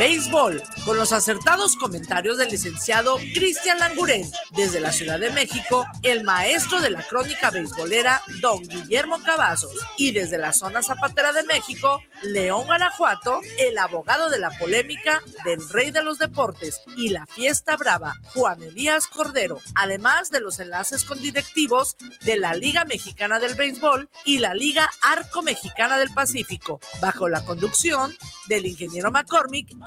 béisbol, con los acertados comentarios del licenciado Cristian Languren. Desde la Ciudad de México, el maestro de la crónica beisbolera, don Guillermo Cavazos. Y desde la zona zapatera de México, León Guanajuato, el abogado de la polémica del rey de los deportes y la fiesta brava, Juan Elías Cordero. Además de los enlaces con directivos de la Liga Mexicana del Béisbol y la Liga Arco Mexicana del Pacífico, bajo la conducción del ingeniero McCormick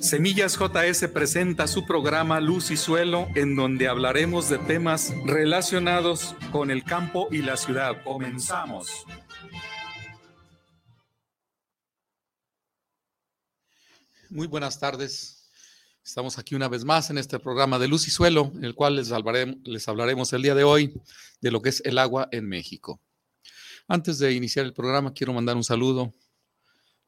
Semillas JS presenta su programa Luz y Suelo, en donde hablaremos de temas relacionados con el campo y la ciudad. Comenzamos. Muy buenas tardes. Estamos aquí una vez más en este programa de Luz y Suelo, en el cual les hablaremos, les hablaremos el día de hoy de lo que es el agua en México. Antes de iniciar el programa, quiero mandar un saludo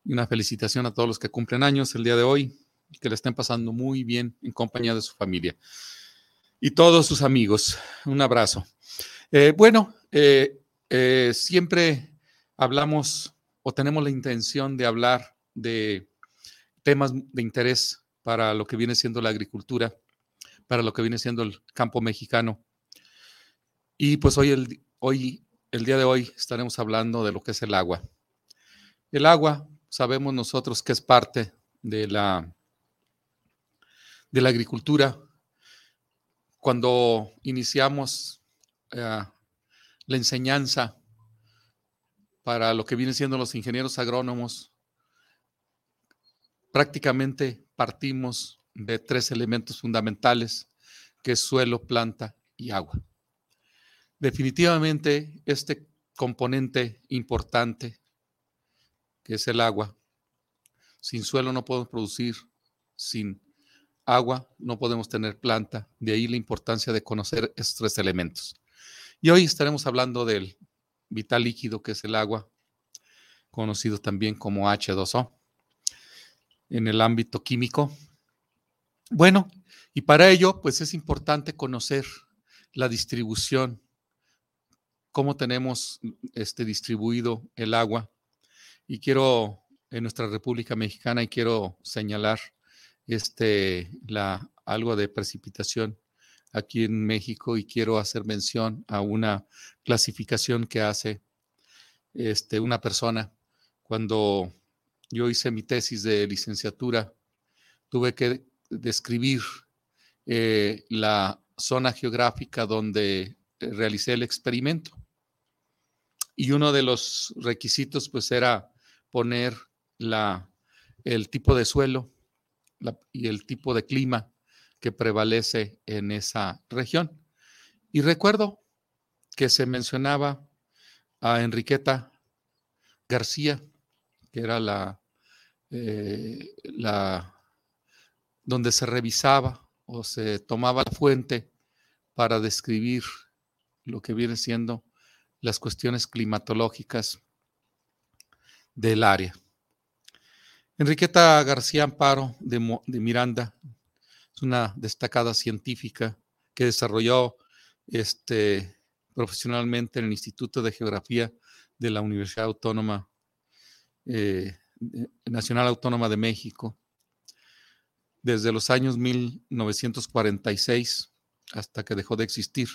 y una felicitación a todos los que cumplen años el día de hoy que le estén pasando muy bien en compañía de su familia. Y todos sus amigos, un abrazo. Eh, bueno, eh, eh, siempre hablamos o tenemos la intención de hablar de temas de interés para lo que viene siendo la agricultura, para lo que viene siendo el campo mexicano. Y pues hoy, el, hoy, el día de hoy, estaremos hablando de lo que es el agua. El agua, sabemos nosotros que es parte de la de la agricultura, cuando iniciamos eh, la enseñanza para lo que vienen siendo los ingenieros agrónomos, prácticamente partimos de tres elementos fundamentales, que es suelo, planta y agua. Definitivamente este componente importante, que es el agua, sin suelo no podemos producir, sin agua, no podemos tener planta. De ahí la importancia de conocer estos tres elementos. Y hoy estaremos hablando del vital líquido que es el agua, conocido también como H2O en el ámbito químico. Bueno, y para ello, pues es importante conocer la distribución, cómo tenemos este, distribuido el agua. Y quiero, en nuestra República Mexicana, y quiero señalar este, la, algo de precipitación aquí en México y quiero hacer mención a una clasificación que hace este, una persona. Cuando yo hice mi tesis de licenciatura, tuve que describir eh, la zona geográfica donde realicé el experimento. Y uno de los requisitos pues era poner la, el tipo de suelo, y el tipo de clima que prevalece en esa región. Y recuerdo que se mencionaba a Enriqueta García, que era la, eh, la donde se revisaba o se tomaba la fuente para describir lo que viene siendo las cuestiones climatológicas del área. Enriqueta García Amparo de, Miranda es una destacada científica que desarrolló este, profesionalmente en el Instituto de Geografía de la Universidad Autónoma eh, Nacional Autónoma de México. Desde los años 1946 hasta que dejó de existir,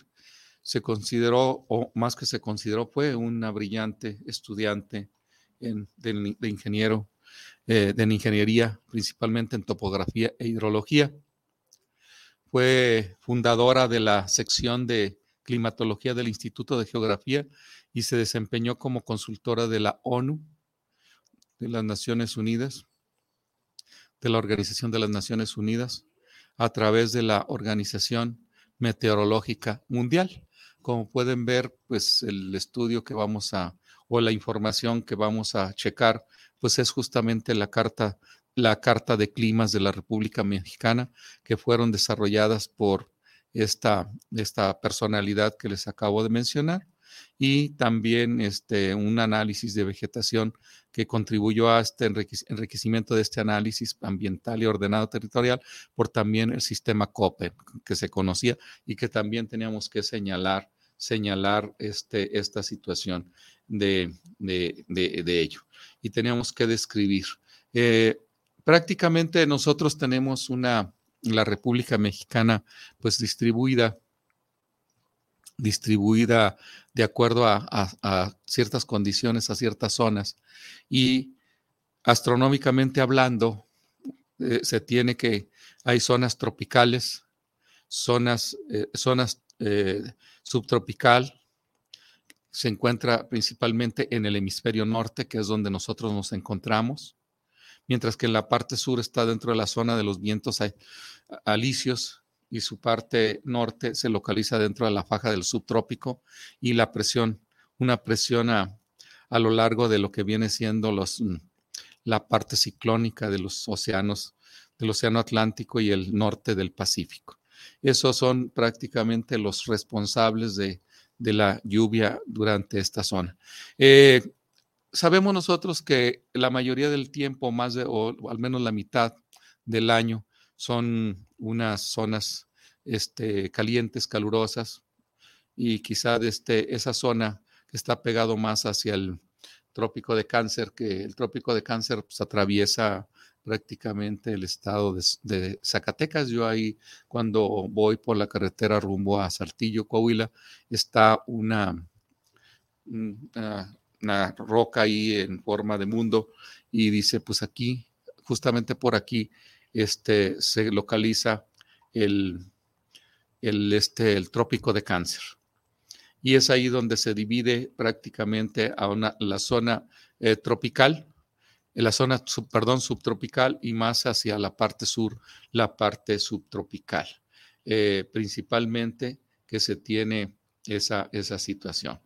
se consideró, o más que se consideró, fue una brillante estudiante de ingeniero eh, de ingeniería, principalmente en topografía e hidrología. Fue fundadora de la sección de climatología del Instituto de Geografía y se desempeñó como consultora de la ONU, de las Naciones Unidas, de la Organización de las Naciones Unidas, a través de la Organización Meteorológica Mundial. Como pueden ver, pues el estudio que vamos a, o la información que vamos a checar pues es justamente la carta, la carta de climas de la República Mexicana que fueron desarrolladas por esta, esta personalidad que les acabo de mencionar y también este, un análisis de vegetación que contribuyó a este enriquecimiento de este análisis ambiental y ordenado territorial por también el sistema COPE que se conocía y que también teníamos que señalar, señalar este, esta situación de, ello. Y teníamos que describir. Eh, prácticamente nosotros tenemos una, la República Mexicana, pues distribuida distribuida de acuerdo a, ciertas condiciones, a ciertas zonas. Y astronómicamente hablando, eh, se tiene que, hay zonas tropicales, zonas, eh, zonas eh, subtropical, se encuentra principalmente en el hemisferio norte, que es donde nosotros nos encontramos, mientras que en la parte sur está dentro de la zona de los vientos alisios, y su parte norte se localiza dentro de la faja del subtrópico y la presión, una presión a, lo largo de lo que viene siendo los, mm, la parte ciclónica de los océanos, del Océano Atlántico y el norte del Pacífico. Esos son prácticamente los responsables de, la lluvia durante esta zona. Eh, sabemos nosotros que la mayoría del tiempo, más de, o al menos la mitad del año, son unas zonas este, calientes, calurosas, y quizá este, esa zona que está pegado más hacia el trópico de cáncer, que el trópico de cáncer pues, atraviesa prácticamente el estado de, Zacatecas. Yo ahí cuando voy por la carretera rumbo a Saltillo, Coahuila, está una, una, una, roca ahí en forma de mundo y dice, pues aquí, justamente por aquí, este, se localiza el, el, este, el trópico de cáncer. Y es ahí donde se divide prácticamente a una, la zona eh, tropical, la zona, perdón, subtropical y más hacia la parte sur, la parte subtropical. Eh, principalmente que se tiene esa, esa situación.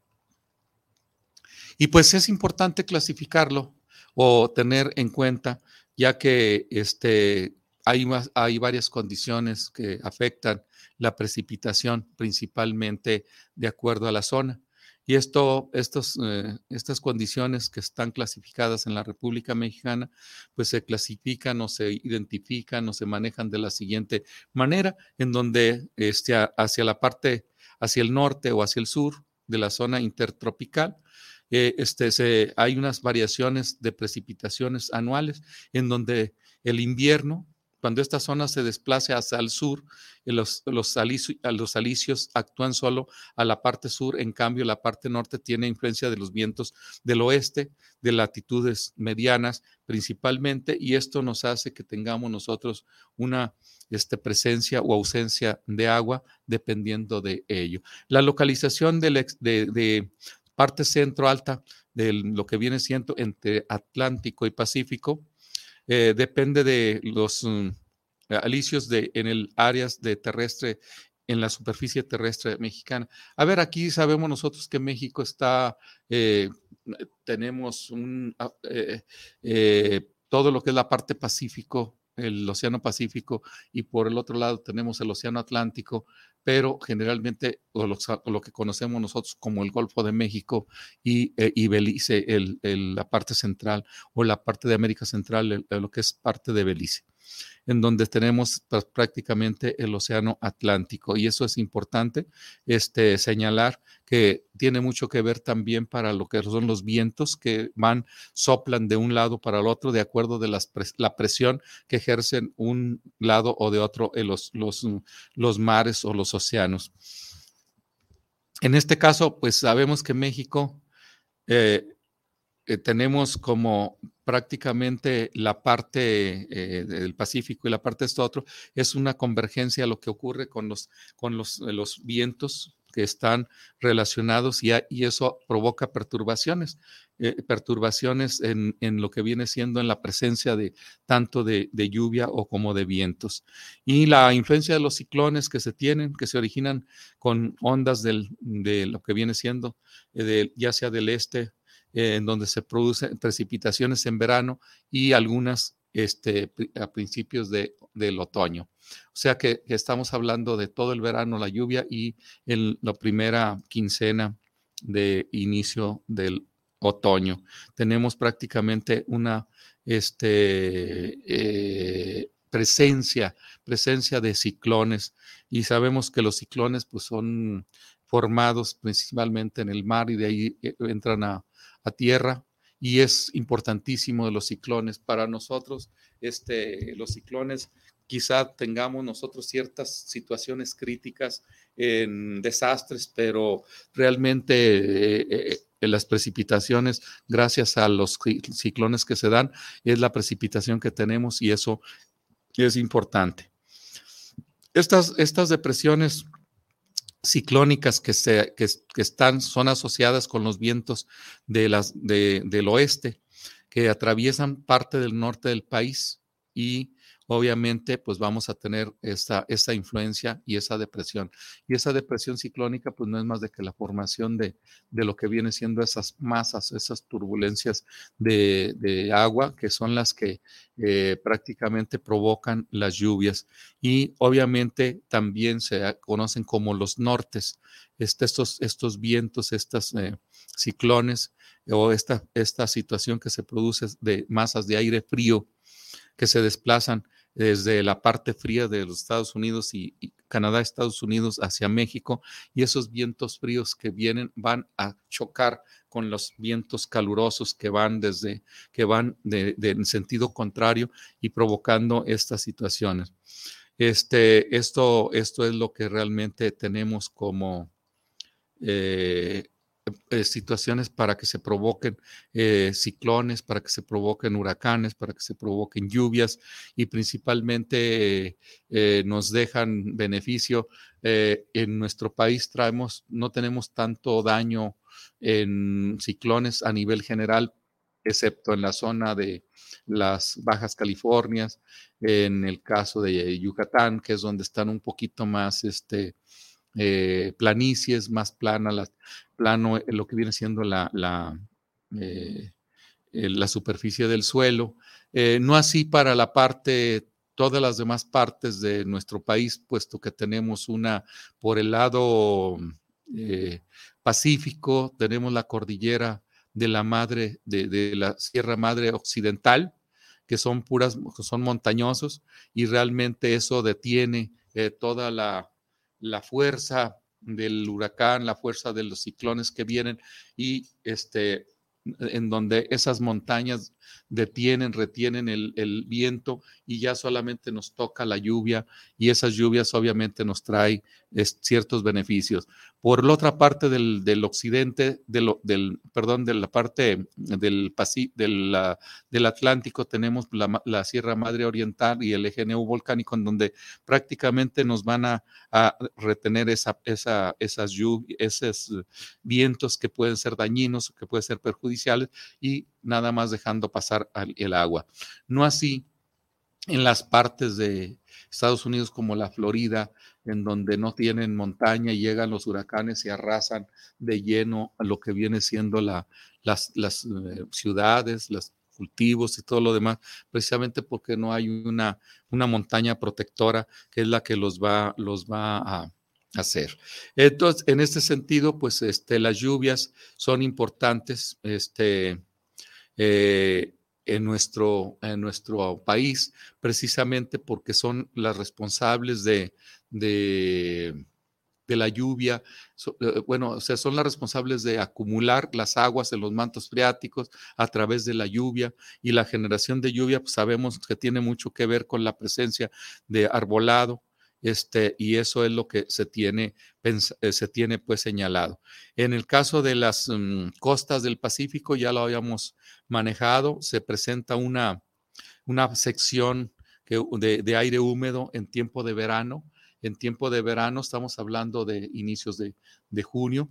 Y pues es importante clasificarlo o tener en cuenta ya que este, hay, hay varias condiciones que afectan la precipitación, principalmente de acuerdo a la zona. Y esto, eh, estas condiciones que están clasificadas en la República Mexicana, pues se clasifican o se identifican o se manejan de la siguiente manera, en donde este, hacia la parte, hacia el norte o hacia el sur de la zona intertropical, eh, este, se, hay unas variaciones de precipitaciones anuales en donde el invierno, cuando esta zona se desplace hacia el sur, los, los, alicios actúan solo a la parte sur, en cambio la parte norte tiene influencia de los vientos del oeste, de latitudes medianas principalmente, y esto nos hace que tengamos nosotros una este, presencia o ausencia de agua dependiendo de ello. La localización de, de parte centro alta de lo que viene siendo entre Atlántico y Pacífico, eh, depende de los mm, alicios de, en el áreas de terrestre, en la superficie terrestre mexicana. A ver, aquí sabemos nosotros que México está, eh, tenemos un, ah, eh, todo lo que es la parte pacífico el Océano Pacífico y por el otro lado tenemos el Océano Atlántico, pero generalmente lo, que conocemos nosotros como el Golfo de México y, eh, Belice, el, la parte central o la parte de América Central, lo que es parte de Belice en donde tenemos pues, prácticamente el océano Atlántico. Y eso es importante este, señalar que tiene mucho que ver también para lo que son los vientos que van, soplan de un lado para el otro de acuerdo de la presión que ejercen un lado o de otro en los, los, los mares o los océanos. En este caso, pues sabemos que México eh, eh, tenemos como prácticamente la parte eh, del Pacífico y la parte de esto otro, es una convergencia a lo que ocurre con los, con los, eh, los vientos que están relacionados y, y eso provoca perturbaciones, perturbaciones en, en, lo que viene siendo en la presencia de tanto de, de, lluvia o como de vientos. Y la influencia de los ciclones que se tienen, que se originan con ondas del, de lo que viene siendo de, ya sea del este en donde se producen precipitaciones en verano y algunas este, a principios de, del otoño. O sea que, estamos hablando de todo el verano, la lluvia y en la primera quincena de inicio del otoño. Tenemos prácticamente una este, eh, presencia, presencia de ciclones y sabemos que los ciclones pues son formados principalmente en el mar y de ahí eh, entran a, tierra y es importantísimo de los ciclones para nosotros. Este, los ciclones quizá tengamos nosotros ciertas situaciones críticas en desastres, pero realmente eh, en las precipitaciones, gracias a los ciclones que se dan, es la precipitación que tenemos y eso es importante. Estas, estas depresiones ciclónicas que, se, que, están, son asociadas con los vientos de las, del oeste, que atraviesan parte del norte del país y obviamente pues vamos a tener esa, esa influencia y esa depresión. Y esa depresión ciclónica pues no es más de que la formación de, de lo que viene siendo esas masas, esas turbulencias de, de agua que son las que eh, prácticamente provocan las lluvias. Y obviamente también se conocen como los nortes, este, estos, estos vientos, estos eh, ciclones o esta, esta situación que se produce de masas de aire frío que se desplazan desde la parte fría de los Estados Unidos y, Canadá, Estados Unidos hacia México, y esos vientos fríos que vienen van a chocar con los vientos calurosos que van desde, que van de, en sentido contrario y provocando estas situaciones. Este, esto, esto es lo que realmente tenemos como eh, eh, situaciones para que se provoquen eh, ciclones, para que se provoquen huracanes, para que se provoquen lluvias y principalmente eh, nos dejan beneficio. en nuestro país traemos, no tenemos tanto daño en ciclones a nivel general, excepto en la zona de las Bajas Californias, en el caso de Yucatán, que es donde están un poquito más este, eh, planicies, más plana, la, plano eh, lo que viene siendo la, la, eh, la superficie del suelo. no así para la parte, todas las demás partes de nuestro país, puesto que tenemos una por el lado Pacífico, tenemos la cordillera de la madre, de, de la Sierra Madre Occidental, que son puras, son montañosos, y realmente eso detiene toda la, la fuerza del huracán, la fuerza de los ciclones que vienen y este, en donde esas montañas detienen, retienen el, viento y ya solamente nos toca la lluvia y esas lluvias obviamente nos trae ciertos beneficios. Por la otra parte del, occidente, del, perdón, de la parte del, del, del Atlántico tenemos la, Sierra Madre Oriental y el eje volcánico en donde prácticamente nos van a, retener esa, esa, esas lluvias, esos vientos que pueden ser dañinos, que pueden ser perjudiciales y nada más dejando pasar el agua. No así en las partes de Estados Unidos como la Florida, en donde no tienen montaña y llegan los huracanes y arrasan de lleno a lo que viene siendo la, las, eh, ciudades, los cultivos y todo lo demás, precisamente porque no hay una, una montaña protectora que es la que los va, los va a, hacer. Entonces, en este sentido, pues este, las lluvias son importantes. Este, eh, en, nuestro, en nuestro país, precisamente porque son las responsables de, de, la lluvia, eh, bueno, o sea, son las responsables de acumular las aguas en los mantos freáticos a través de la lluvia y la generación de lluvia, pues sabemos que tiene mucho que ver con la presencia de arbolado, este, y eso es lo que se tiene, eh, se tiene pues señalado. En el caso de las mm, costas del Pacífico, ya lo habíamos manejado, se presenta una, una sección de, aire húmedo en tiempo de verano. En tiempo de verano estamos hablando de inicios de, de junio,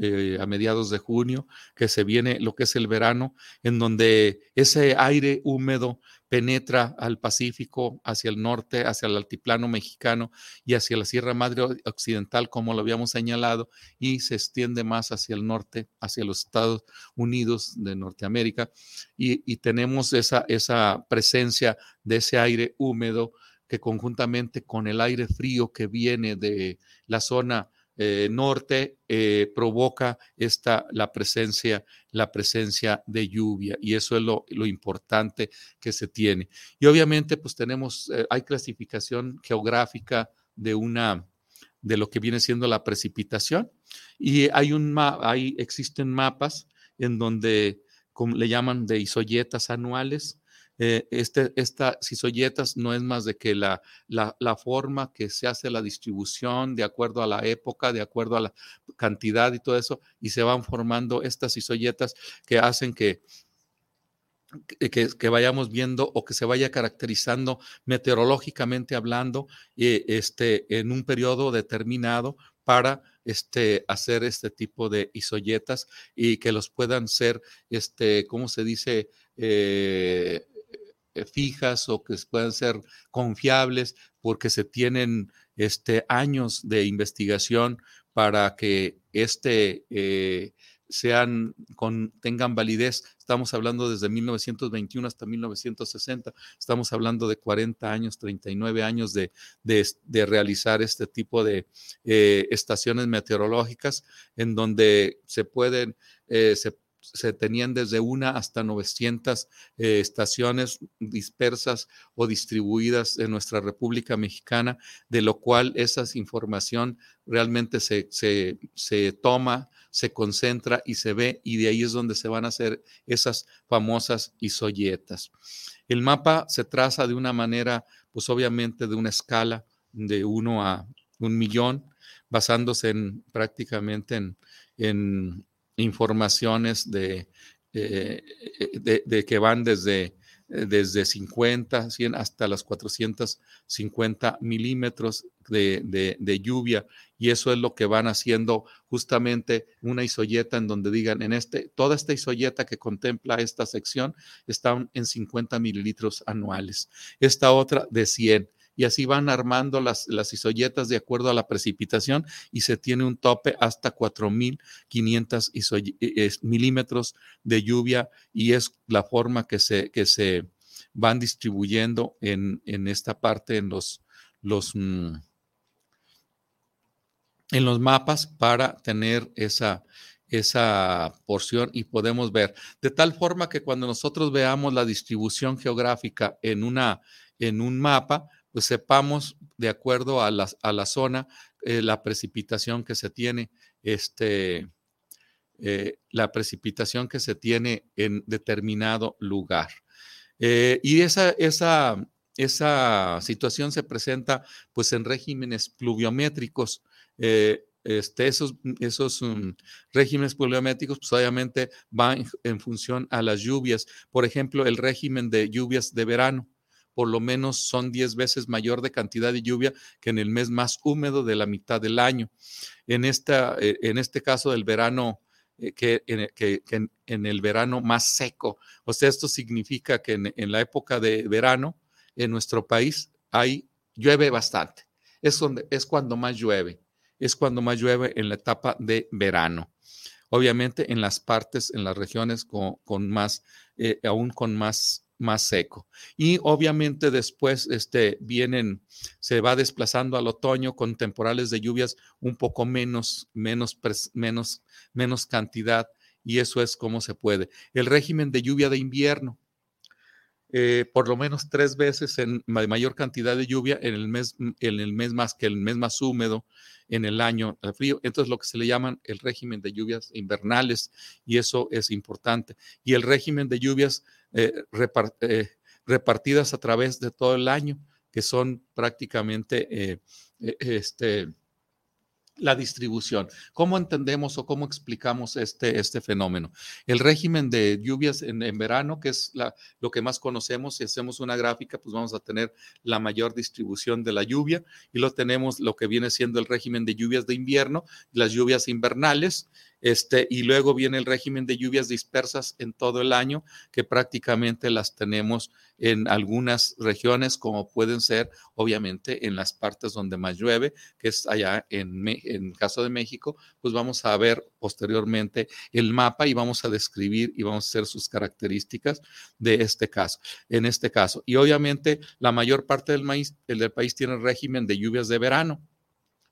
eh, a mediados de junio, que se viene lo que es el verano, en donde ese aire húmedo penetra al Pacífico, hacia el norte, hacia el altiplano mexicano y hacia la Sierra Madre Occidental, como lo habíamos señalado, y se extiende más hacia el norte, hacia los Estados Unidos de Norteamérica, y, y tenemos esa, esa presencia de ese aire húmedo que conjuntamente con el aire frío que viene de la zona eh, norte eh, provoca esta, la, presencia, la presencia de lluvia y eso es lo, lo importante que se tiene. Y obviamente pues tenemos, hay clasificación geográfica de una de lo que viene siendo la precipitación y hay un hay existen mapas en donde como le llaman de isoyetas anuales eh, este, isoyetas no es más de que la, la, la, forma que se hace la distribución de acuerdo a la época, de acuerdo a la cantidad y todo eso, y se van formando estas isoyetas que hacen que, que, que, vayamos viendo o que se vaya caracterizando meteorológicamente hablando eh, este, en un periodo determinado para este, hacer este tipo de isoyetas y que los puedan ser, este, ¿cómo se dice? Eh, fijas o que puedan ser confiables porque se tienen este, años de investigación para que este, eh, sean con, tengan validez. Estamos hablando desde 1921 hasta 1960. Estamos hablando de 40 años, 39 años de, de, realizar este tipo de eh, estaciones meteorológicas en donde se pueden, se se tenían desde una hasta 900 eh, estaciones dispersas o distribuidas en nuestra República Mexicana, de lo cual esa información realmente se, se, toma, se concentra y se ve, y de ahí es donde se van a hacer esas famosas isoyetas. El mapa se traza de una manera, pues obviamente de una escala de uno a un millón, basándose en prácticamente en, en informaciones eh, de, de, que van desde, eh, desde 50, 100 hasta las 450 milímetros de, de, lluvia. Y eso es lo que van haciendo justamente una isoyeta en donde digan en este toda esta isoyeta que contempla esta sección está en 50 mililitros anuales esta otra de 100 y así van armando las, las isoyetas de acuerdo a la precipitación y se tiene un tope hasta 4.500 eh, milímetros de lluvia y es la forma que se, que se van distribuyendo en, en esta parte, en los, los, mm, en los mapas para tener esa, esa porción y podemos ver. De tal forma que cuando nosotros veamos la distribución geográfica en, una, en un mapa, pues sepamos de acuerdo a la, zona eh, la precipitación que se tiene, este, eh, la precipitación que se tiene en determinado lugar. Eh, y esa, esa, esa situación se presenta pues en regímenes pluviométricos. Este, esos esos um, regímenes pluviométricos pues obviamente van en función a las lluvias. Por ejemplo, el régimen de lluvias de verano por lo menos son 10 veces mayor de cantidad de lluvia que en el mes más húmedo de la mitad del año. En, esta, eh, en este caso del verano, eh, que, en, el verano más seco. O sea, esto significa que en, la época de verano en nuestro país hay, llueve bastante. Es, donde, es cuando más llueve. Es cuando más llueve en la etapa de verano obviamente en las partes, en las regiones con, con más, eh, aún con más más seco. Y obviamente después este, vienen, se va desplazando al otoño con temporales de lluvias un poco menos, menos, menos, menos cantidad y eso es como se puede. El régimen de lluvia de invierno, eh, por lo menos tres veces en mayor cantidad de lluvia en el mes, en el mes más que el mes más húmedo en el año frío. Entonces, lo que se le llaman el régimen de lluvias invernales, y eso es importante. Y el régimen de lluvias eh, eh, repartidas a través de todo el año, que son prácticamente eh, este, la distribución. ¿Cómo entendemos o cómo explicamos este, este fenómeno? El régimen de lluvias en, verano, que es la, lo que más conocemos, si hacemos una gráfica, pues vamos a tener la mayor distribución de la lluvia y lo tenemos lo que viene siendo el régimen de lluvias de invierno, las lluvias invernales, este, y luego viene el régimen de lluvias dispersas en todo el año, que prácticamente las tenemos en algunas regiones, como pueden ser, obviamente, en las partes donde más llueve, que es allá en, en caso de México, pues vamos a ver posteriormente el mapa y vamos a describir y vamos a hacer sus características de este caso, en este caso. Y obviamente la mayor parte del, maíz, el del país tiene régimen de lluvias de verano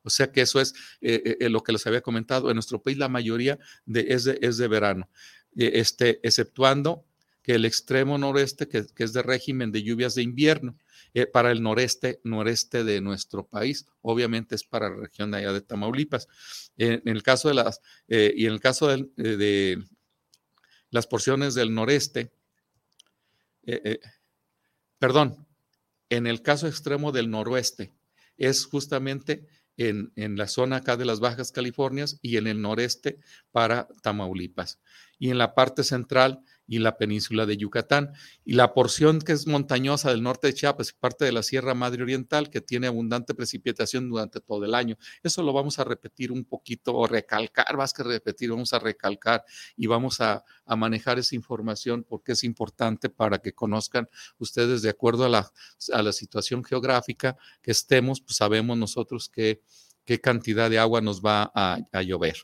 O sea que eso es lo que les había comentado. En nuestro país la mayoría de, es, de, es de verano, este, exceptuando que el extremo noreste, que, que, es de régimen de lluvias de invierno. Eh, para el noreste, noreste de nuestro país. Obviamente es para la región de allá de Tamaulipas. en el caso de las, eh, y en el caso eh, de, las porciones del noreste, perdón, en el caso extremo del noroeste, es justamente en, en, la zona acá de las Bajas Californias y en el noreste para Tamaulipas. Y en la parte central y la península de Yucatán. Y la porción que es montañosa del norte de Chiapas, parte de la Sierra Madre Oriental, que tiene abundante precipitación durante todo el año. Eso lo vamos a repetir un poquito o recalcar, más que repetir, vamos a recalcar y vamos a, manejar esa información porque es importante para que conozcan ustedes de acuerdo a la, a la situación geográfica que estemos, pues sabemos nosotros qué, qué cantidad de agua nos va a, a llover.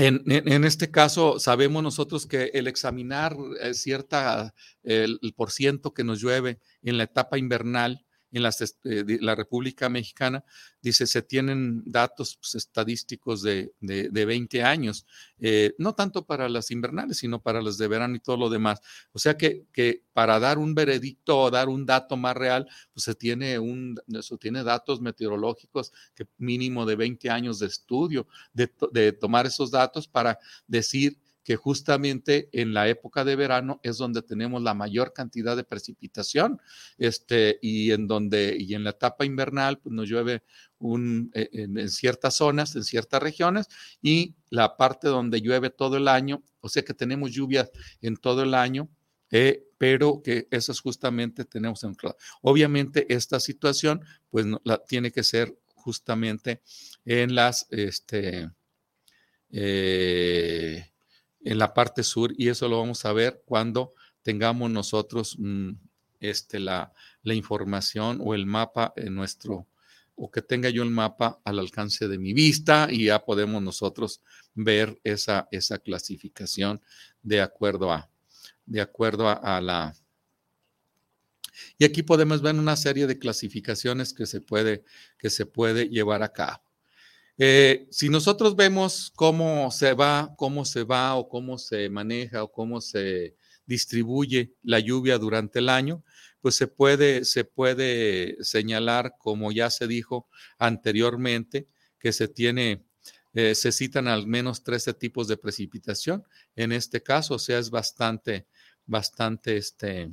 En, en, este caso, sabemos nosotros que el examinar eh, cierta, el, el por ciento que nos llueve en la etapa invernal en eh, la República Mexicana, dice, se tienen datos pues, estadísticos de, de, 20 años, eh, no tanto para las invernales, sino para las de verano y todo lo demás. O sea que, que para dar un veredicto o dar un dato más real, pues se tiene, un, eso tiene datos meteorológicos que mínimo de 20 años de estudio, de, de tomar esos datos para decir que justamente en la época de verano es donde tenemos la mayor cantidad de precipitación, este, y en donde, y en la etapa invernal, pues nos llueve un, eh, en, ciertas zonas, en ciertas regiones, y la parte donde llueve todo el año, o sea que tenemos lluvias en todo el año, eh, pero que esas justamente tenemos en Obviamente esta situación, pues la, tiene que ser justamente en las, este, eh, en la parte sur y eso lo vamos a ver cuando tengamos nosotros mm, este, la, la, información o el mapa en nuestro, o que tenga yo el mapa al alcance de mi vista y ya podemos nosotros ver esa, esa clasificación de acuerdo a, de acuerdo a, la... Y aquí podemos ver una serie de clasificaciones que se puede, que se puede llevar a cabo. Eh, si nosotros vemos cómo se va, cómo se va o cómo se maneja o cómo se distribuye la lluvia durante el año, pues se puede, se puede señalar, como ya se dijo anteriormente, que se tiene, eh, se citan al menos 13 tipos de precipitación. En este caso, o sea, es bastante, bastante este,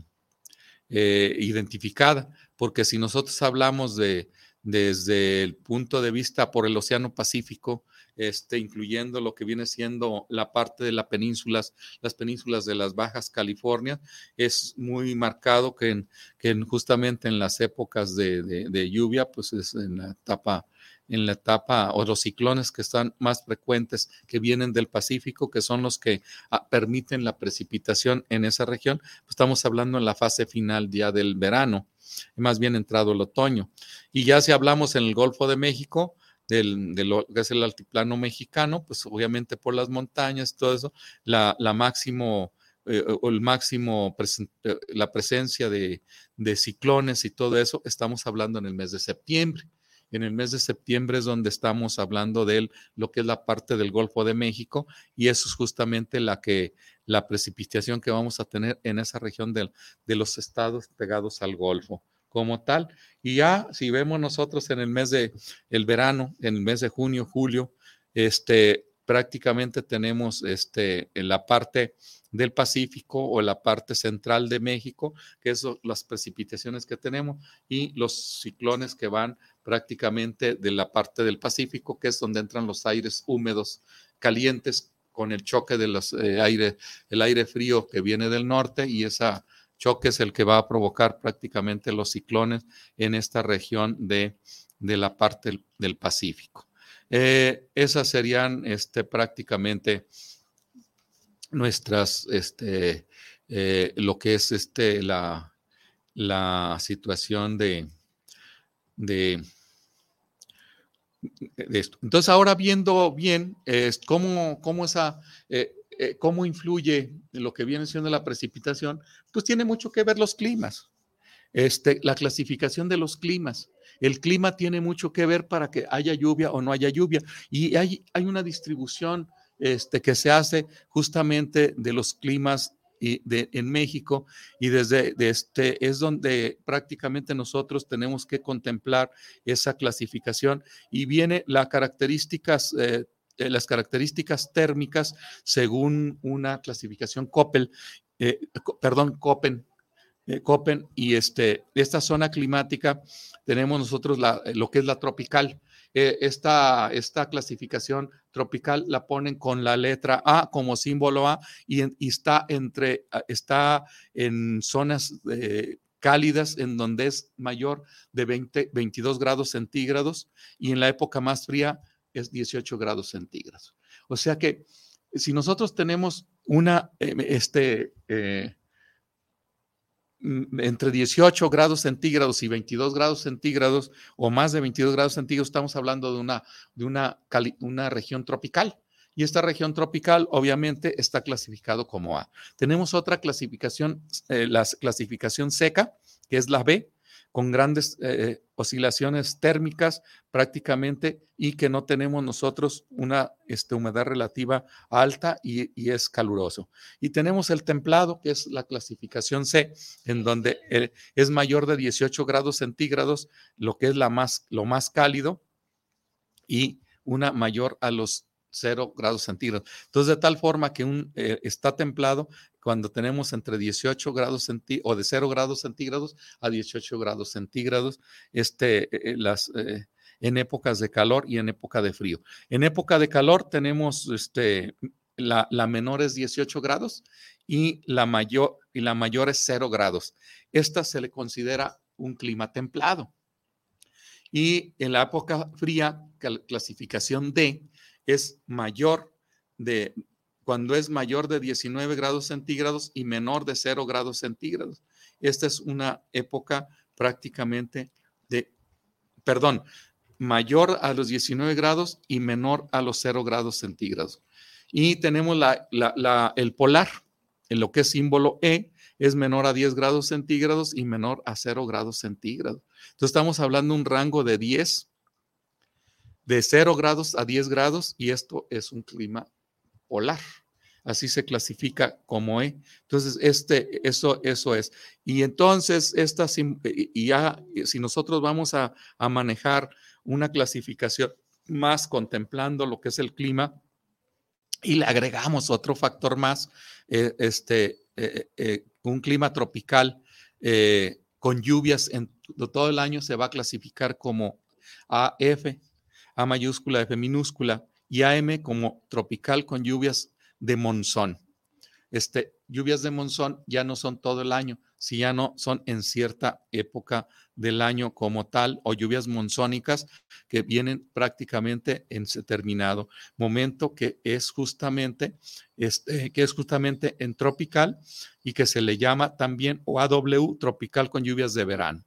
eh, identificada, porque si nosotros hablamos de desde el punto de vista por el Océano Pacífico, este, incluyendo lo que viene siendo la parte de las penínsulas, las penínsulas de las Bajas California, es muy marcado que, en, justamente en las épocas de, lluvia, pues es en la etapa en la etapa o los ciclones que están más frecuentes que vienen del Pacífico, que son los que ah, permiten la precipitación en esa región, pues estamos hablando en la fase final ya del verano más bien entrado el otoño. Y ya si hablamos en el Golfo de México, del, de lo que es el altiplano mexicano, pues obviamente por las montañas, todo eso, la, máximo, eh, el máximo, eh, la presencia de, de ciclones y todo eso, estamos hablando en el mes de septiembre. En el mes de septiembre es donde estamos hablando de lo que es la parte del Golfo de México y eso es justamente la que la precipitación que vamos a tener en esa región de, de los estados pegados al Golfo como tal. Y ya si vemos nosotros en el mes de el verano, en el mes de junio, julio, este prácticamente tenemos este en la parte del Pacífico o la parte central de México, que son las precipitaciones que tenemos y los ciclones que van prácticamente de la parte del Pacífico, que es donde entran los aires húmedos calientes con el choque del eh, aire, el aire frío que viene del norte y ese choque es el que va a provocar prácticamente los ciclones en esta región de, la parte del, Pacífico. Eh, esas serían este, prácticamente nuestras, este, eh, lo que es este, la, la situación de, de, esto. Entonces, ahora viendo bien cómo, cómo, esa, eh, eh, cómo influye lo que viene siendo la precipitación, pues tiene mucho que ver los climas. este, la clasificación de los climas. El clima tiene mucho que ver para que haya lluvia o no haya lluvia. Y hay, hay una distribución este, que se hace justamente de los climas y de, en México y desde este es donde prácticamente nosotros tenemos que contemplar esa clasificación y viene las características eh, eh, las características térmicas según una clasificación Coppel, eh, perdón, Copen, Copen y este, esta zona climática tenemos nosotros lo que es la tropical. Esta, esta clasificación tropical la ponen con la letra A como símbolo A y, está entre, ah, está en zonas eh, cálidas en donde es mayor de 20, 22 grados centígrados y en la época más fría es 18 grados centígrados. O sea que si nosotros tenemos una, em, este, eh, entre 18 grados centígrados y 22 grados centígrados o más de 22 grados centígrados, estamos hablando de una, de una, una región tropical. Y esta región tropical obviamente está clasificado como A. Tenemos otra clasificación, eh, la clasificación seca, que es la B, con grandes eh, oscilaciones térmicas prácticamente y que no tenemos nosotros una este, humedad relativa alta y, es caluroso. Y tenemos el templado, que es la clasificación C, en donde eh, es mayor de 18 grados centígrados, lo que es la más, lo más cálido, y una mayor a los 0 grados centígrados. Entonces, de tal forma que un, eh, está templado cuando tenemos entre 18 grados centígrados o de 0 grados centígrados a 18 grados centígrados, este, eh, eh, las, en épocas de calor y en época de frío. En época de calor tenemos este, la, la, menor es 18 grados y la, mayor, y la mayor es 0 grados. Esta se le considera un clima templado. Y en la época fría, clasificación D, es mayor de, cuando es mayor de 19 grados centígrados y menor de 0 grados centígrados. Esta es una época prácticamente de, perdón, mayor a los 19 grados y menor a los 0 grados centígrados. Y tenemos la, el polar, en lo que es símbolo E, es menor a 10 grados centígrados y menor a 0 grados centígrados. Entonces estamos hablando de un rango de 10 de 0 grados a 10 grados y esto es un clima polar. Así se clasifica como E. Entonces, este, eso, eso es. Y entonces, esta, y ya, si nosotros vamos a, manejar una clasificación más contemplando lo que es el clima, y le agregamos otro factor más, eh, este, eh, eh, un clima tropical con lluvias en todo el año se va a clasificar como AF, a mayúscula, F minúscula y AM como tropical con lluvias de monzón. Este, lluvias de monzón ya no son todo el año, si ya no son en cierta época del año como tal, o lluvias monzónicas que vienen prácticamente en determinado momento que es justamente, este, que es justamente en tropical y que se le llama también OAW, tropical con lluvias de verano.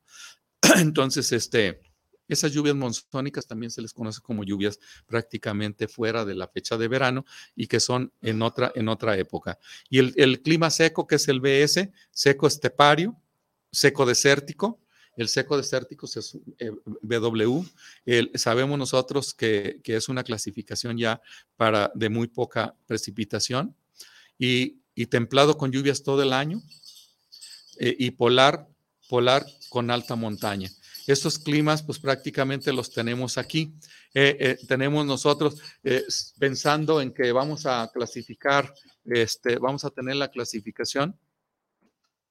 Entonces, este, esas lluvias monzónicas también se les conoce como lluvias prácticamente fuera de la fecha de verano y que son en otra, en otra época. Y el, clima seco, que es el BS, seco estepario, seco desértico, el seco desértico es eh, BW. sabemos nosotros que, es una clasificación ya para de muy poca precipitación y, templado con lluvias todo el año eh, y polar, polar con alta montaña. Estos climas, pues prácticamente los tenemos aquí. Eh, eh, tenemos nosotros eh, pensando en que vamos a clasificar, este, vamos a tener la clasificación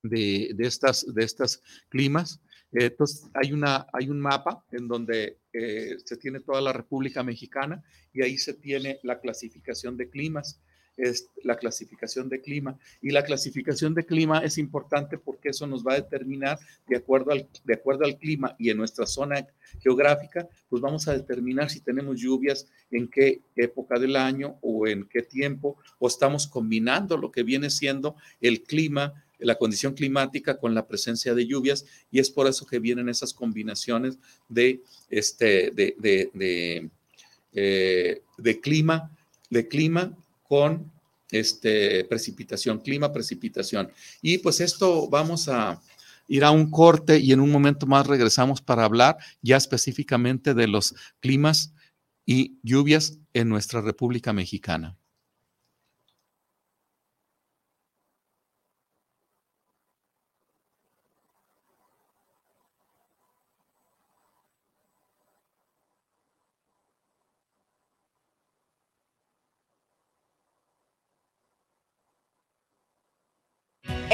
de, estas, de estas climas. entonces, hay, una, hay un mapa en donde se tiene toda la República Mexicana y ahí se tiene la clasificación de climas es la clasificación de clima. Y la clasificación de clima es importante porque eso nos va a determinar, de acuerdo al, de acuerdo al clima y en nuestra zona geográfica, pues vamos a determinar si tenemos lluvias en qué época del año o en qué tiempo, o estamos combinando lo que viene siendo el clima, la condición climática con la presencia de lluvias, y es por eso que vienen esas combinaciones de, este, de, de, eh, de clima, de clima con este, precipitación, clima, precipitación. Y pues esto vamos a, ir a un corte y en un momento más regresamos para hablar ya específicamente de los climas y lluvias en nuestra República Mexicana.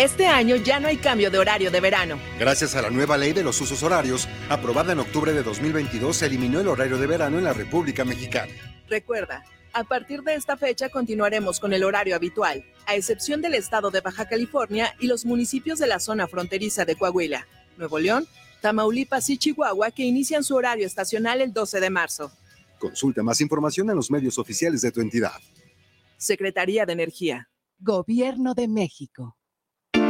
Este año ya no hay cambio de horario de verano. Gracias a la nueva ley de los usos horarios, aprobada en octubre de 2022, se eliminó el horario de verano en la República Mexicana. Recuerda, a partir de esta fecha continuaremos con el horario habitual, a excepción del estado de Baja California y los municipios de la zona fronteriza de Coahuila, Nuevo León, Tamaulipas y Chihuahua que inician su horario estacional el 12 de marzo. Consulta más información en los medios oficiales de tu entidad. Secretaría de Energía. Gobierno de México.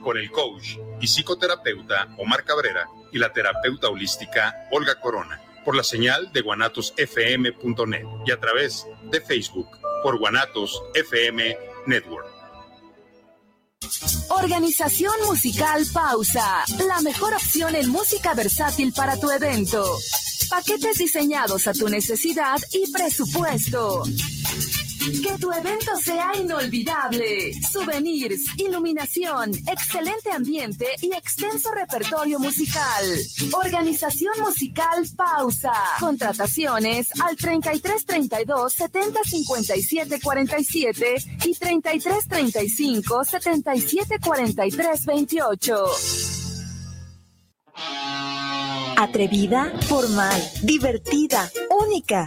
con el coach y psicoterapeuta Omar Cabrera y la terapeuta holística Olga Corona por la señal de guanatosfm.net y a través de Facebook por Guanatos FM Network. Organización Musical Pausa, la mejor opción en música versátil para tu evento. Paquetes diseñados a tu necesidad y presupuesto. Que tu evento sea inolvidable. Souvenirs, iluminación, excelente ambiente y extenso repertorio musical. Organización musical Pausa. Contrataciones al 3332 70 57 47 y 3335 77 43 28. Atrevida, formal, divertida, única.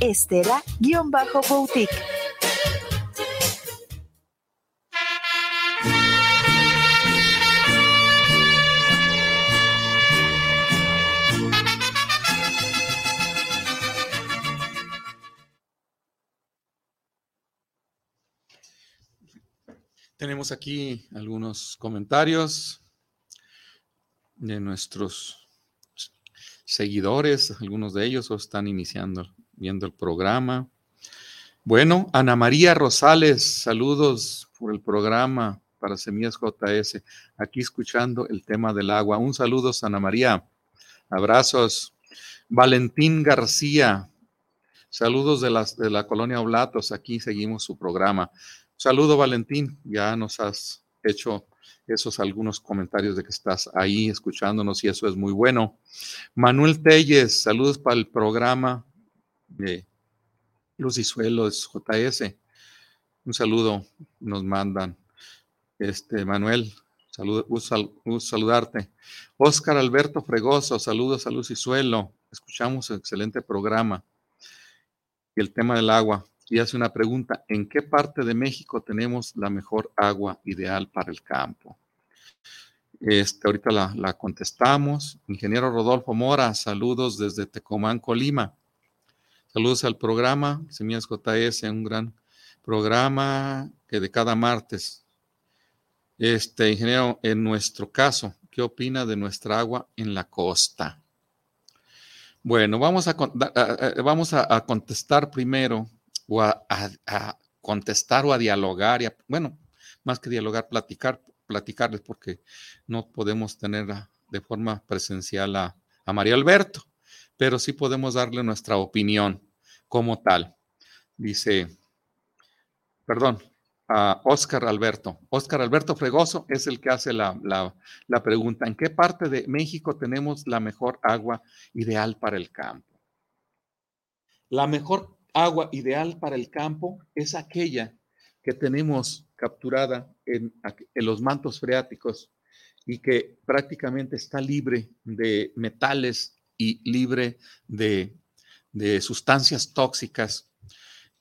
Estela-Boutique. Tenemos aquí algunos comentarios de nuestros seguidores, algunos de ellos están iniciando, viendo el programa. Bueno, Ana María Rosales, saludos por el programa para Semillas JS, aquí escuchando el tema del agua. Un saludo, Ana María. Abrazos. Valentín García, saludos de, las, de la colonia Oblatos, aquí seguimos su programa. Saludo, Valentín, ya nos has hecho esos algunos comentarios de que estás ahí escuchándonos y eso es muy bueno. Manuel Telles, saludos para el programa de Luz y Suelos JS. Un saludo nos mandan. Este, Manuel, salud, saludarte. Oscar Alberto Fregoso, saludos a Luz y Suelo. Escuchamos el excelente programa. Y el tema del agua. Y hace una pregunta, ¿en qué parte de México tenemos la mejor agua ideal para el campo? Este, ahorita la, contestamos. Ingeniero Rodolfo Mora, saludos desde Tecomán, Colima. Saludos al programa Semillas JS, un gran programa que de cada martes. Este, ingeniero, en nuestro caso, ¿qué opina de nuestra agua en la costa? Bueno, vamos a, vamos a, contestar primero, o a, contestar o a dialogar, y bueno, más que dialogar, platicar platicarles porque no podemos tener de forma presencial a, a María Alberto, pero sí podemos darle nuestra opinión como tal. Dice, perdón, a Oscar Alberto. Oscar Alberto Fregoso es el que hace la, la, pregunta, ¿en qué parte de México tenemos la mejor agua ideal para el campo? La mejor agua ideal para el campo es aquella que tenemos capturada en, en los mantos freáticos y que prácticamente está libre de metales y libre de, de sustancias tóxicas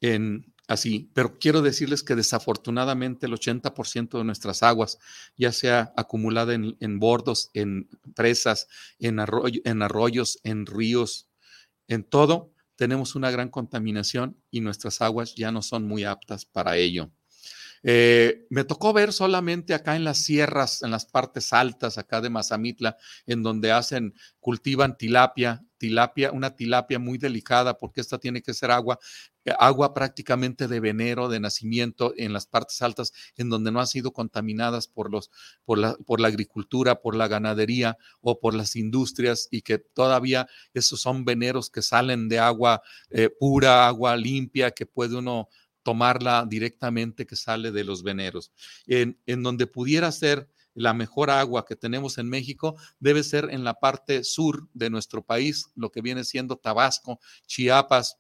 en, así, pero quiero decirles que desafortunadamente el 80% de nuestras aguas, ya sea acumulada en, en bordos, en presas, en, en arroyos, en ríos, en todo, tenemos una gran contaminación y nuestras aguas ya no son muy aptas para ello. Eh, me tocó ver solamente acá en las sierras, en las partes altas acá de Mazamitla, en donde hacen, cultivan tilapia, tilapia, una tilapia muy delicada, porque esta tiene que ser agua, eh, agua prácticamente de venero, de nacimiento, en las partes altas, en donde no han sido contaminadas por, los, por, la, por la agricultura, por la ganadería o por las industrias, y que todavía esos son veneros que salen de agua eh, pura, agua limpia, que puede uno tomarla directamente que sale de los veneros. En, en donde pudiera ser la mejor agua que tenemos en México debe ser en la parte sur de nuestro país, lo que viene siendo Tabasco, Chiapas,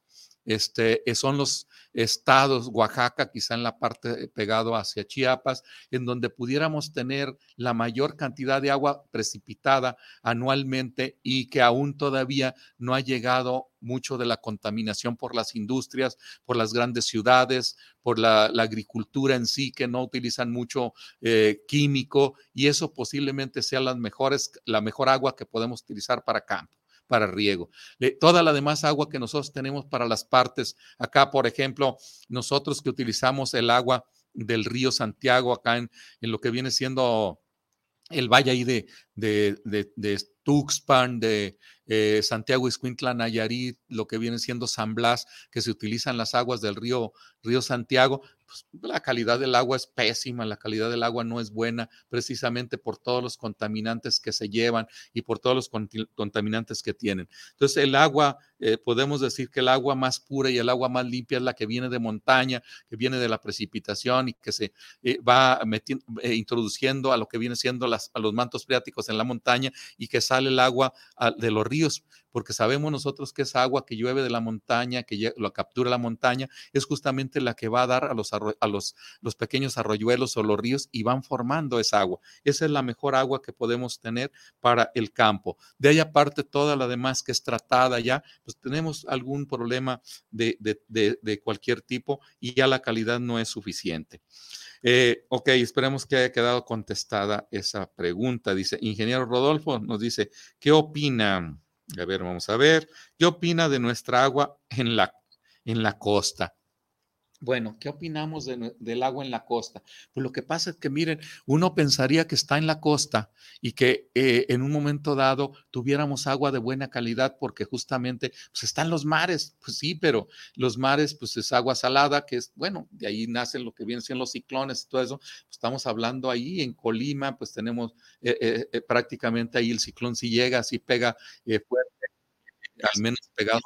este, son los estados, Oaxaca, quizá en la parte pegado hacia Chiapas, en donde pudiéramos tener la mayor cantidad de agua precipitada anualmente y que aún todavía no ha llegado mucho de la contaminación por las industrias, por las grandes ciudades, por la, agricultura en sí, que no utilizan mucho eh, químico, y eso posiblemente sea las mejores, la mejor agua que podemos utilizar para campo para riego. toda la demás agua que nosotros tenemos para las partes, acá, por ejemplo, nosotros que utilizamos el agua del río Santiago, acá en, en lo que viene siendo el valle ahí de, de, de, Tuxpan, de eh, Santiago Iscuintla, Nayarit, lo que viene siendo San Blas, que se utilizan las aguas del río, río Santiago, pues, la calidad del agua es pésima, la calidad del agua no es buena, precisamente por todos los contaminantes que se llevan y por todos los contaminantes que tienen. Entonces, el agua, eh, podemos decir que el agua más pura y el agua más limpia es la que viene de montaña, que viene de la precipitación y que se eh, va eh, introduciendo a lo que viene siendo las, a los mantos freáticos en la montaña y que sale el agua de los ríos porque sabemos nosotros que esa agua que llueve de la montaña, que lo captura la montaña, es justamente la que va a dar a los, a los, los pequeños arroyuelos o los ríos y van formando esa agua. Esa es la mejor agua que podemos tener para el campo. De ahí aparte, toda la demás que es tratada ya, pues tenemos algún problema de, de, cualquier tipo y ya la calidad no es suficiente. Eh, ok, esperemos que haya quedado contestada esa pregunta. Dice, ingeniero Rodolfo nos dice, ¿qué opina? A ver, vamos a ver. ¿Qué opina de nuestra agua en la, en la costa? Bueno, ¿qué opinamos del agua en la costa? Pues lo que pasa es que, miren, uno pensaría que está en la costa y que eh, en un momento dado tuviéramos agua de buena calidad porque justamente pues están los mares, pues sí, pero los mares pues es agua salada, que es, bueno, de ahí nacen lo que vienen siendo los ciclones y todo eso. Pues, estamos hablando ahí en Colima, pues tenemos eh, eh, prácticamente ahí el ciclón si llega, si pega fuerte, al menos pegado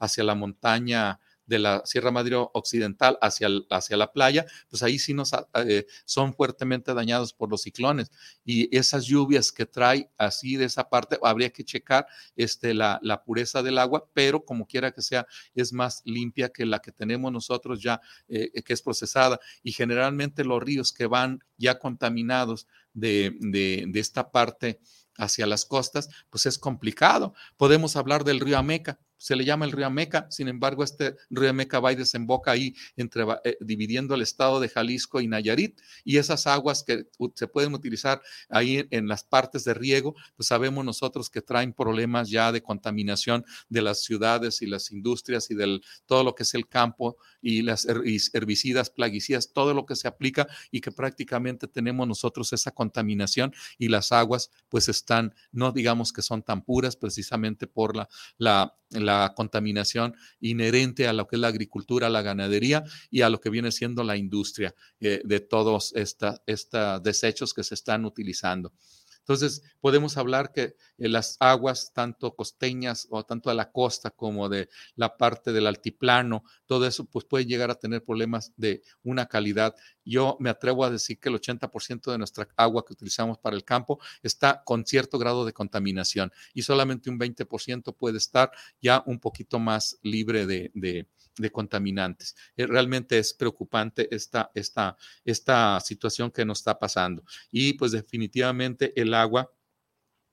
hacia la montaña de la Sierra Madre Occidental hacia, hacia la playa, pues ahí sí nos eh, son fuertemente dañados por los ciclones. Y esas lluvias que trae así de esa parte, habría que checar este, la, la pureza del agua, pero como quiera que sea, es más limpia que la que tenemos nosotros ya, eh, que es procesada. Y generalmente los ríos que van ya contaminados de, de, de esta parte hacia las costas, pues es complicado. Podemos hablar del río Ameca, se le llama el río Ameca, sin embargo, este río Ameca va y desemboca ahí, entre, eh, dividiendo el estado de Jalisco y Nayarit, y esas aguas que se pueden utilizar ahí en las partes de riego, pues sabemos nosotros que traen problemas ya de contaminación de las ciudades y las industrias y del todo lo que es el campo y las herbicidas, plaguicidas, todo lo que se aplica y que prácticamente tenemos nosotros esa contaminación y las aguas pues están, no digamos que son tan puras precisamente por la, contaminación inherente a lo que es la agricultura, la ganadería y a lo que viene siendo la industria eh, de todos estos desechos que se están utilizando. Entonces, podemos hablar que eh, las aguas, tanto costeñas o tanto a la costa como de la parte del altiplano, todo eso, pues puede llegar a tener problemas de una calidad. Yo me atrevo a decir que el 80% de nuestra agua que utilizamos para el campo está con cierto grado de contaminación y solamente un 20% puede estar ya un poquito más libre de, de contaminantes. Eh, realmente es preocupante esta, esta, esta situación que nos está pasando. Y pues definitivamente el agua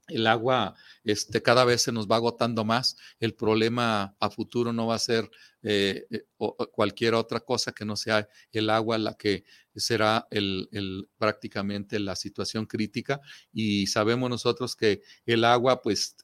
el agua este, cada vez se nos va agotando más. El problema a futuro no va a ser eh, eh, cualquier otra cosa que no sea el agua la que será el, el, prácticamente la situación crítica. Y sabemos nosotros que el agua, pues,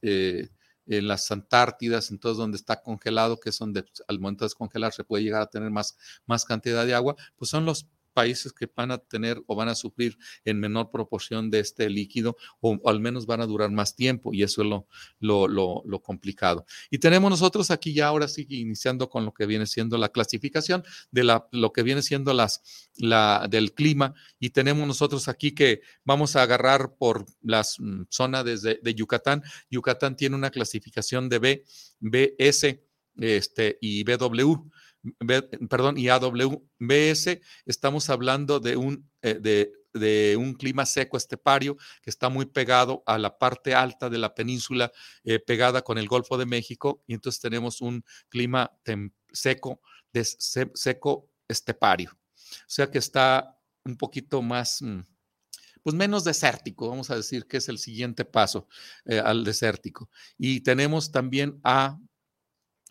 en las Antártidas, en todo donde está congelado, que es donde pues, al momento de descongelar se puede llegar a tener más, más cantidad de agua, pues son los países que van a tener o van a sufrir en menor proporción de este líquido o, al menos van a durar más tiempo y eso es lo, lo, lo, complicado. Y tenemos nosotros aquí ya ahora sí iniciando con lo que viene siendo la clasificación de la, lo que viene siendo las, la, del clima y tenemos nosotros aquí que vamos a agarrar por la mm, zona desde de Yucatán. Yucatán tiene una clasificación de B, BS este, y BW perdón, y AWBS, estamos hablando de un, eh, de, un clima seco estepario que está muy pegado a la parte alta de la península, eh, pegada con el Golfo de México, y entonces tenemos un clima seco, de, seco estepario. O sea que está un poquito más, mm, pues menos desértico, vamos a decir que es el siguiente paso eh, al desértico. Y tenemos también a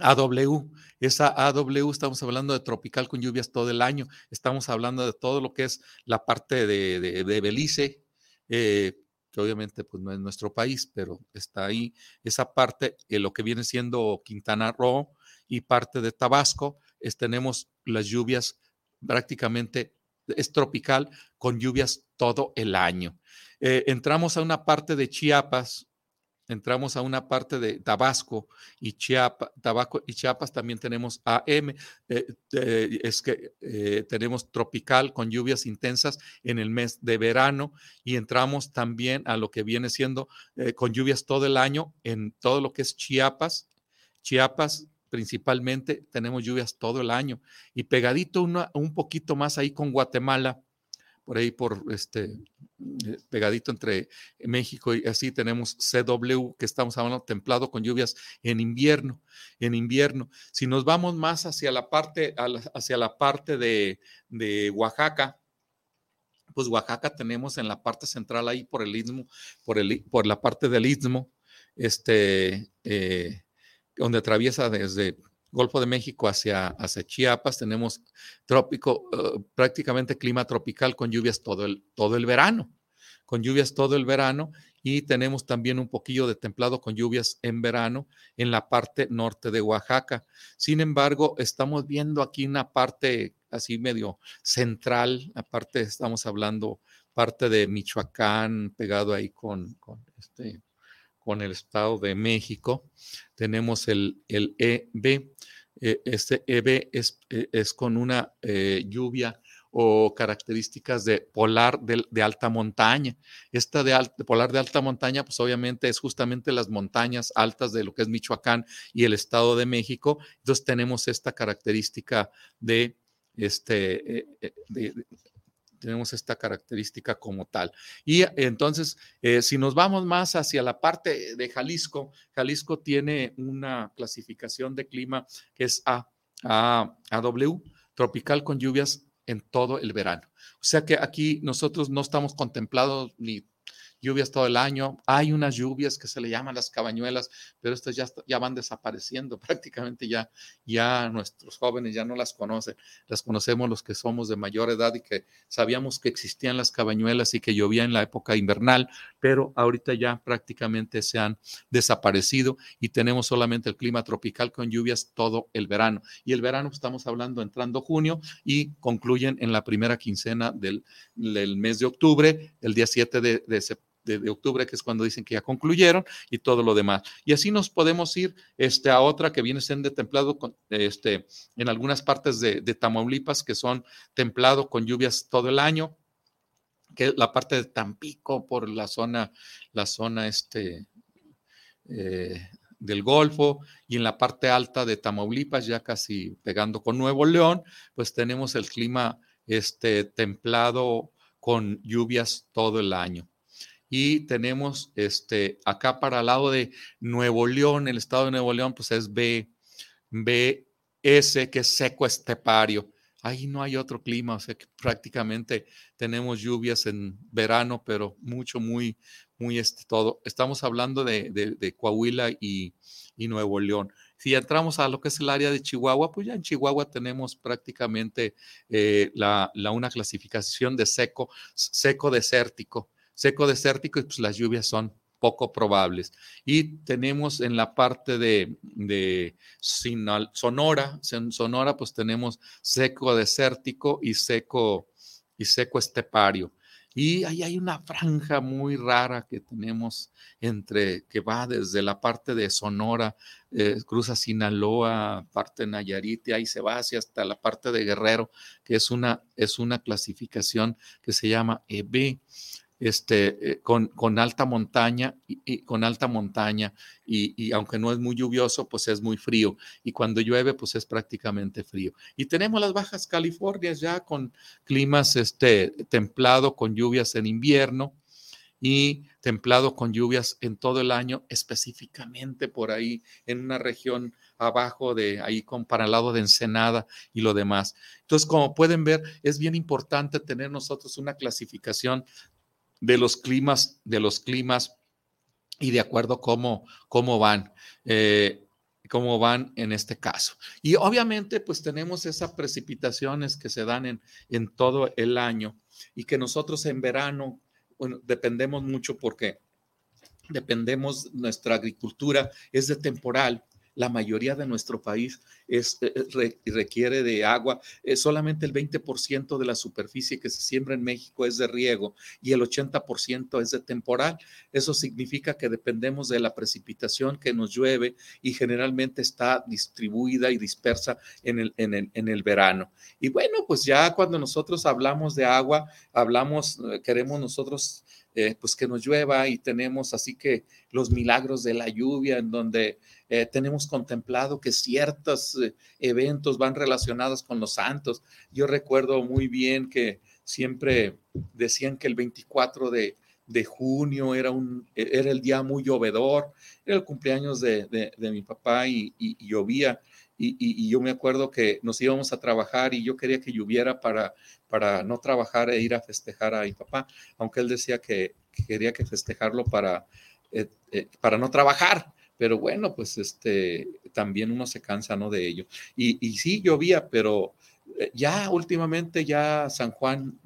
AW. Esa AW estamos hablando de tropical con lluvias todo el año. Estamos hablando de todo lo que es la parte de, Belice, eh, que obviamente pues no es nuestro país, pero está ahí. Esa parte, eh, lo que viene siendo Quintana Roo y parte de Tabasco, es, tenemos las lluvias prácticamente, es tropical con lluvias todo el año. Eh, entramos a una parte de Chiapas, entramos a una parte de Tabasco y Chiapas, y Chiapas también tenemos AM, eh, es que eh, tenemos tropical con lluvias intensas en el mes de verano y entramos también a lo que viene siendo eh, con lluvias todo el año en todo lo que es Chiapas. Chiapas principalmente tenemos lluvias todo el año y pegadito un poquito más ahí con Guatemala por ahí por este eh, pegadito entre México y así tenemos CW que estamos hablando templado con lluvias en invierno, en invierno. Si nos vamos más hacia la parte hacia la parte de, Oaxaca, pues Oaxaca tenemos en la parte central ahí por el istmo, por, el, por la parte del istmo, este, eh, donde atraviesa desde Golfo de México hacia, hacia Chiapas, tenemos trópico, eh, prácticamente clima tropical con lluvias todo el, todo el verano, con lluvias todo el verano y tenemos también un poquillo de templado con lluvias en verano en la parte norte de Oaxaca. Sin embargo, estamos viendo aquí una parte así medio central, aparte estamos hablando parte de Michoacán, pegado ahí con, con este, con el Estado de México. Tenemos el, el EB. E, este EB es, e, es con una eh, lluvia o características de polar de, alta montaña. Esta de, polar de alta montaña, pues obviamente es justamente las montañas altas de lo que es Michoacán y el Estado de México. Entonces tenemos esta característica de, este, eh, eh, de, tenemos esta característica como tal. Y entonces, eh, si nos vamos más hacia la parte de Jalisco, Jalisco tiene una clasificación de clima que es A, A, AW, tropical con lluvias en todo el verano. O sea que aquí nosotros no estamos contemplados ni lluvias todo el año. Hay unas lluvias que se le llaman las cabañuelas, pero estas ya, ya van desapareciendo prácticamente ya, ya nuestros jóvenes ya no las conocen. Las conocemos los que somos de mayor edad y que sabíamos que existían las cabañuelas y que llovía en la época invernal, pero ahorita ya prácticamente se han desaparecido y tenemos solamente el clima tropical con lluvias todo el verano. Y el verano estamos hablando entrando junio y concluyen en la primera quincena del, mes de octubre, el día 7 de, de septiembre de, octubre, que es cuando dicen que ya concluyeron, y todo lo demás. Y así nos podemos ir este, a otra que viene siendo templado con, este, en algunas partes de, Tamaulipas, que son templado con lluvias todo el año. que la parte de Tampico por la zona, la zona este, eh, del Golfo y en la parte alta de Tamaulipas, ya casi pegando con Nuevo León, pues tenemos el clima este, templado con lluvias todo el año. Y tenemos este, acá para el lado de Nuevo León, el estado de Nuevo León, pues es B, BS, que es seco estepario. Ahí no hay otro clima, o sea que prácticamente tenemos lluvias en verano, pero mucho, muy, muy este todo. Estamos hablando de, Coahuila y, Nuevo León. Si entramos a lo que es el área de Chihuahua, pues ya en Chihuahua tenemos prácticamente eh, la, una clasificación de seco, seco desértico. Seco desértico y pues las lluvias son poco probables. Y tenemos en la parte de, de Sonora, Sonora pues tenemos seco desértico y seco, y seco estepario. Y ahí hay una franja muy rara que tenemos entre, que va desde la parte de Sonora, eh, cruza Sinaloa, parte de Nayarit, y ahí se va hacia hasta la parte de Guerrero, que es una, es una clasificación que se llama EB este, eh, con, con, alta montaña, y, con alta montaña, y, aunque no es muy lluvioso, pues es muy frío, y cuando llueve, pues es prácticamente frío. Y tenemos las bajas Californias ya con climas este, templado, con lluvias en invierno, y templado con lluvias en todo el año, específicamente por ahí en una región abajo de ahí con para el lado de Ensenada y lo demás. Entonces, como pueden ver, es bien importante tener nosotros una clasificación de los climas, de los climas y de acuerdo cómo, cómo van. Eh, cómo van en este caso. Y obviamente, pues tenemos esas precipitaciones que se dan en, en todo el año y que nosotros en verano, bueno, dependemos mucho porque dependemos, nuestra agricultura es de temporal la mayoría de nuestro país es, eh, eh, requiere de agua. solamente el 20% de la superficie que se siembra en México es de riego y el 80% es de temporal. Eso significa que dependemos de la precipitación que nos llueve y generalmente está distribuida y dispersa en el, en el verano. Y bueno, pues ya cuando nosotros hablamos de agua, hablamos, eh, queremos nosotros eh, pues que nos llueva y tenemos así que los milagros de la lluvia en donde eh, tenemos contemplado que ciertos eh, eventos van relacionados con los santos. Yo recuerdo muy bien que siempre decían que el 24 de, junio era, un, era el día muy llovedor, era el cumpleaños de, mi papá y, llovía. Y, yo me acuerdo que nos íbamos a trabajar y yo quería que lloviera para, para no trabajar e ir a festejar a mi papá, aunque él decía que, quería que festejarlo para, eh, eh, para no trabajar. Pero bueno, pues este, también uno se cansa, ¿no? De ello. Y, y sí, llovía, pero eh, ya últimamente ya San Juan,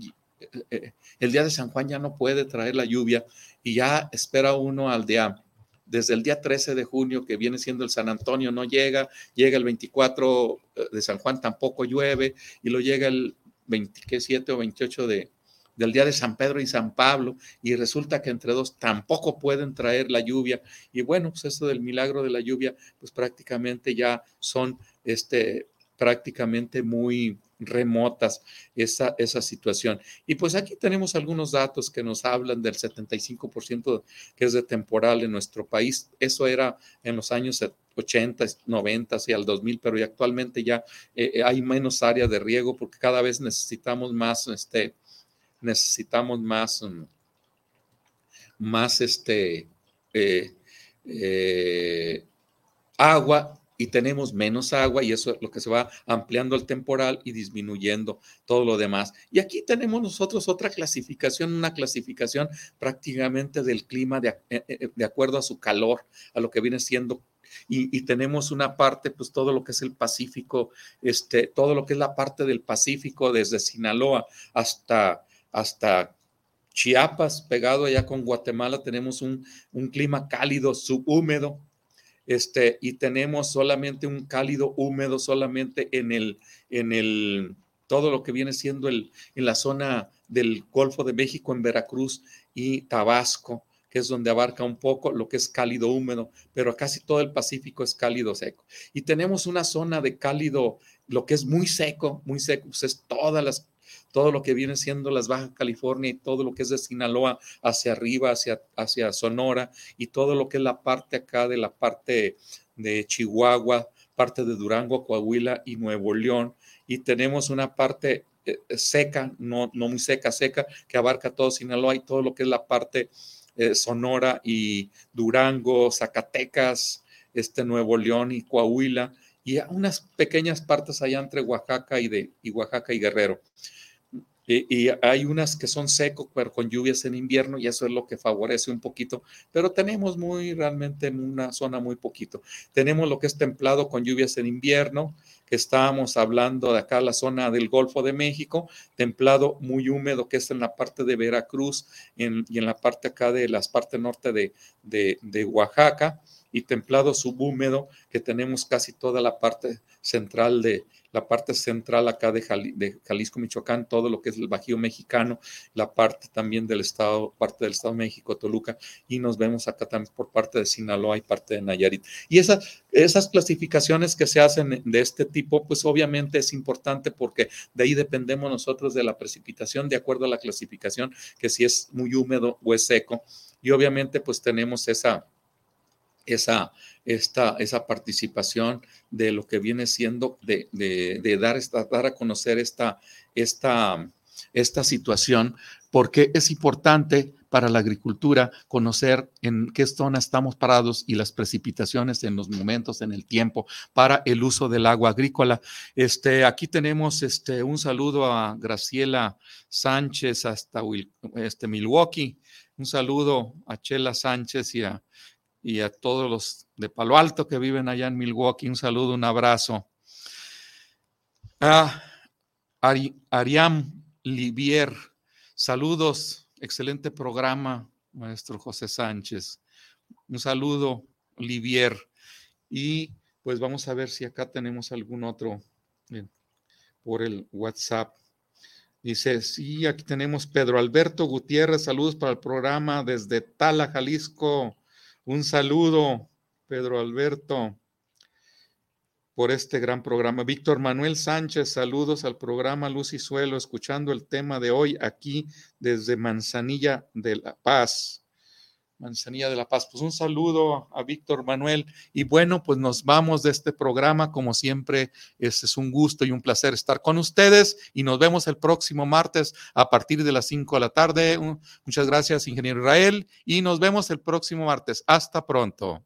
el día de San Juan ya no puede traer la lluvia y ya espera uno al día desde el día 13 de junio, que viene siendo el San Antonio, no llega, llega el 24 de San Juan, tampoco llueve, y lo llega el 27 o 28 de, del día de San Pedro y San Pablo, y resulta que entre dos tampoco pueden traer la lluvia. Y bueno, pues eso del milagro de la lluvia, pues prácticamente ya son este, prácticamente muy, remotas esa, esa situación. Y pues aquí tenemos algunos datos que nos hablan del 75% que es de temporal en nuestro país. Eso era en los años 80, 90 y al 2000, pero actualmente ya eh, eh, hay menos área de riego porque cada vez necesitamos más, este, necesitamos más, mm, más este, eh, agua y tenemos menos agua y eso es lo que se va ampliando el temporal y disminuyendo todo lo demás. Y aquí tenemos nosotros otra clasificación, una clasificación prácticamente del clima de, eh, eh, de acuerdo a su calor, a lo que viene siendo y, tenemos una parte, pues todo lo que es el Pacífico, este, todo lo que es la parte del Pacífico, desde Sinaloa hasta, hasta Chiapas, pegado allá con Guatemala, tenemos un, un clima cálido, subhúmedo, este, y tenemos solamente un cálido húmedo solamente en el, en el, todo lo que viene siendo el, en la zona del Golfo de México, en Veracruz y Tabasco, que es donde abarca un poco lo que es cálido húmedo, pero casi todo el Pacífico es cálido seco. Y tenemos una zona de cálido, lo que es muy seco, muy seco, pues es todas las todo lo que viene siendo las Baja California y todo lo que es de Sinaloa hacia arriba, hacia, hacia Sonora y todo lo que es la parte acá de la parte de Chihuahua, parte de Durango, Coahuila y Nuevo León. Y tenemos una parte eh, seca, no, no muy seca, seca, que abarca todo Sinaloa y todo lo que es la parte eh, Sonora y Durango, Zacatecas, este Nuevo León y Coahuila, y unas pequeñas partes allá entre Oaxaca y, de, y Oaxaca y Guerrero. Y, hay unas que son secos, pero con lluvias en invierno, y eso es lo que favorece un poquito. Pero tenemos muy, realmente en una zona muy poquito. Tenemos lo que es templado con lluvias en invierno, que estábamos hablando de acá, la zona del Golfo de México, templado muy húmedo, que es en la parte de Veracruz y en la parte acá de las partes norte de, de, de Oaxaca, y templado subhúmedo, que tenemos casi toda la parte central de, la parte central acá de, Jalisco, Michoacán, todo lo que es el Bajío mexicano, la parte también del estado, parte del estado de México, Toluca, y nos vemos acá también por parte de Sinaloa y parte de Nayarit. Y esas, esas clasificaciones que se hacen de este tipo, pues obviamente es importante porque de ahí dependemos nosotros de la precipitación de acuerdo a la clasificación, que si es muy húmedo o es seco. Y obviamente pues tenemos esa esa, esta, esa participación de lo que viene siendo de, de, dar, esta, dar a conocer esta, esta, esta situación, porque es importante para la agricultura conocer en qué zona estamos parados y las precipitaciones en los momentos, en el tiempo, para el uso del agua agrícola. Este, aquí tenemos este, un saludo a Graciela Sánchez hasta este, Milwaukee. Un saludo a Chela Sánchez y a y a todos los de Palo Alto que viven allá en Milwaukee, un saludo, un abrazo. A Ariam Livier, saludos, excelente programa, maestro José Sánchez. Un saludo, Livier. Y pues vamos a ver si acá tenemos algún otro por el WhatsApp. Dice, sí, aquí tenemos Pedro Alberto Gutiérrez, saludos para el programa desde Tala, Jalisco. Un saludo, Pedro Alberto, por este gran programa. Víctor Manuel Sánchez, saludos al programa Luz y Suelo, escuchando el tema de hoy aquí desde Manzanilla de la Paz. Manzanilla de la Paz. Pues un saludo a Víctor Manuel. Y bueno, pues nos vamos de este programa. Como siempre, es, un gusto y un placer estar con ustedes y nos vemos el próximo martes a partir de las 5 de la tarde. Muchas gracias, ingeniero Israel, y nos vemos el próximo martes. Hasta pronto.